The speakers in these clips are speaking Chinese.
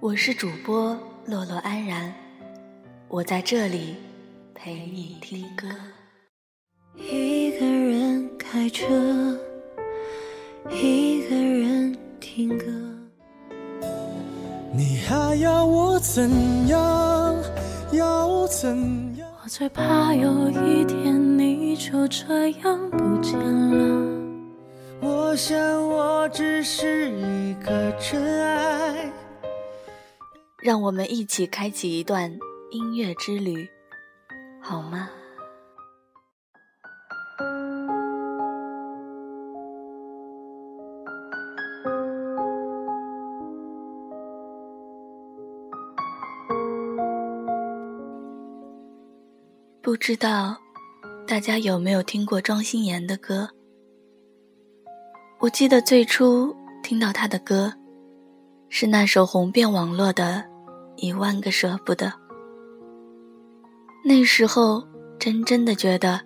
我是主播洛洛安然，我在这里陪你听歌。一个人开车，一个人听歌。你还要我怎样？要怎样？我最怕有一天你就这样不见了。我想我只是一个真爱。让我们一起开启一段音乐之旅，好吗？不知道大家有没有听过庄心妍的歌？我记得最初听到她的歌，是那首红遍网络的。一万个舍不得。那时候，真真的觉得，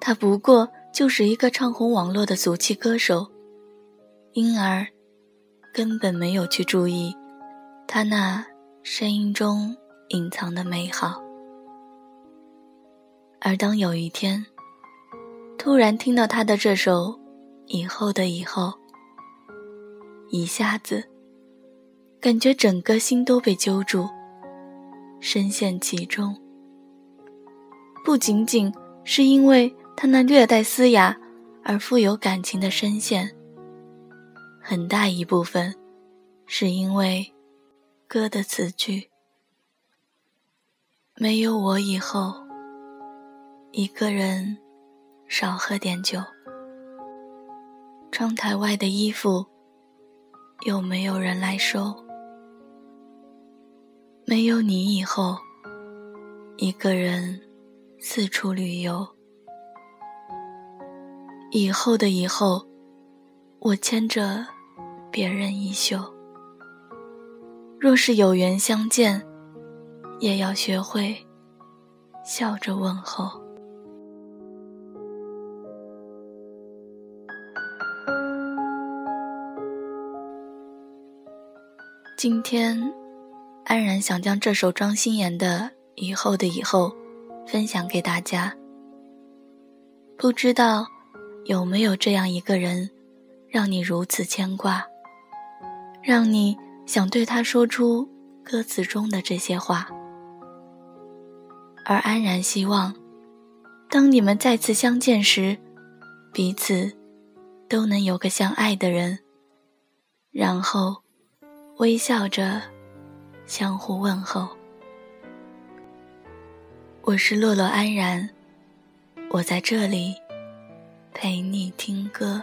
他不过就是一个唱红网络的俗气歌手，因而根本没有去注意他那声音中隐藏的美好。而当有一天，突然听到他的这首《以后的以后》，一下子。感觉整个心都被揪住，深陷其中。不仅仅是因为他那略带嘶哑而富有感情的声线，很大一部分是因为歌的词句：“没有我以后，一个人少喝点酒。窗台外的衣服，有没有人来收？”没有你以后，一个人四处旅游。以后的以后，我牵着别人衣袖。若是有缘相见，也要学会笑着问候。今天。安然想将这首庄心妍的《以后的以后》分享给大家。不知道有没有这样一个人，让你如此牵挂，让你想对他说出歌词中的这些话。而安然希望，当你们再次相见时，彼此都能有个相爱的人，然后微笑着。相互问候，我是洛洛安然，我在这里陪你听歌。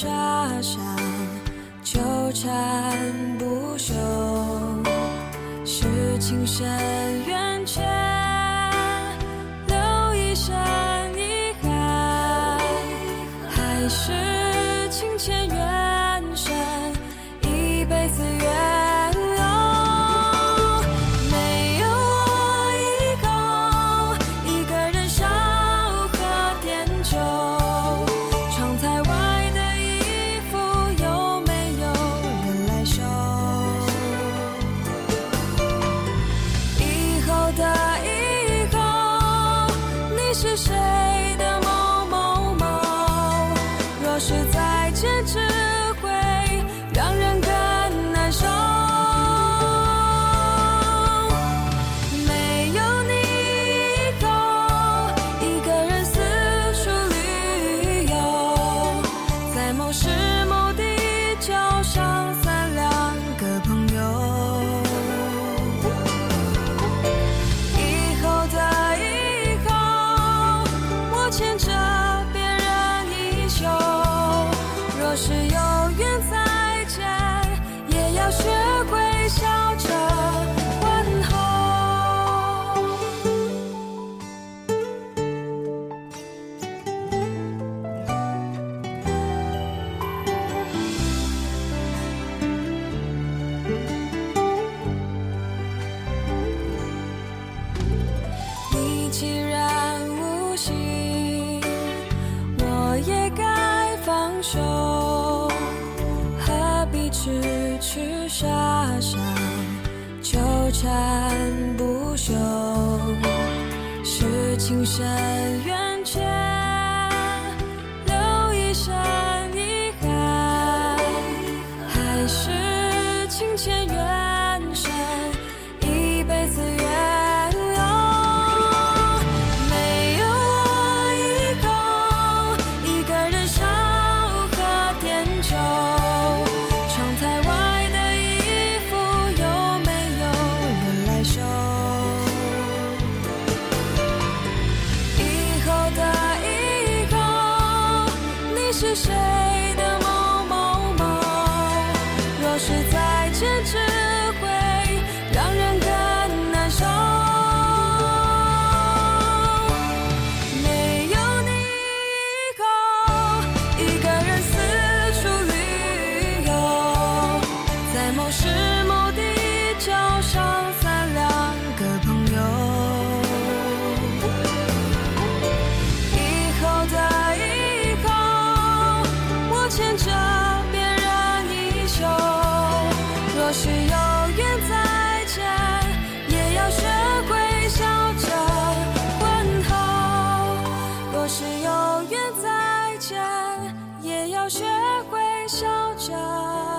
沙沙，纠缠不休。是情深缘浅，留一生遗憾，还是情浅缘？是再见之是有缘再见也要学会笑着问候。你既然无心我也该放手。傻傻纠缠不休是情深缘。也要学会笑着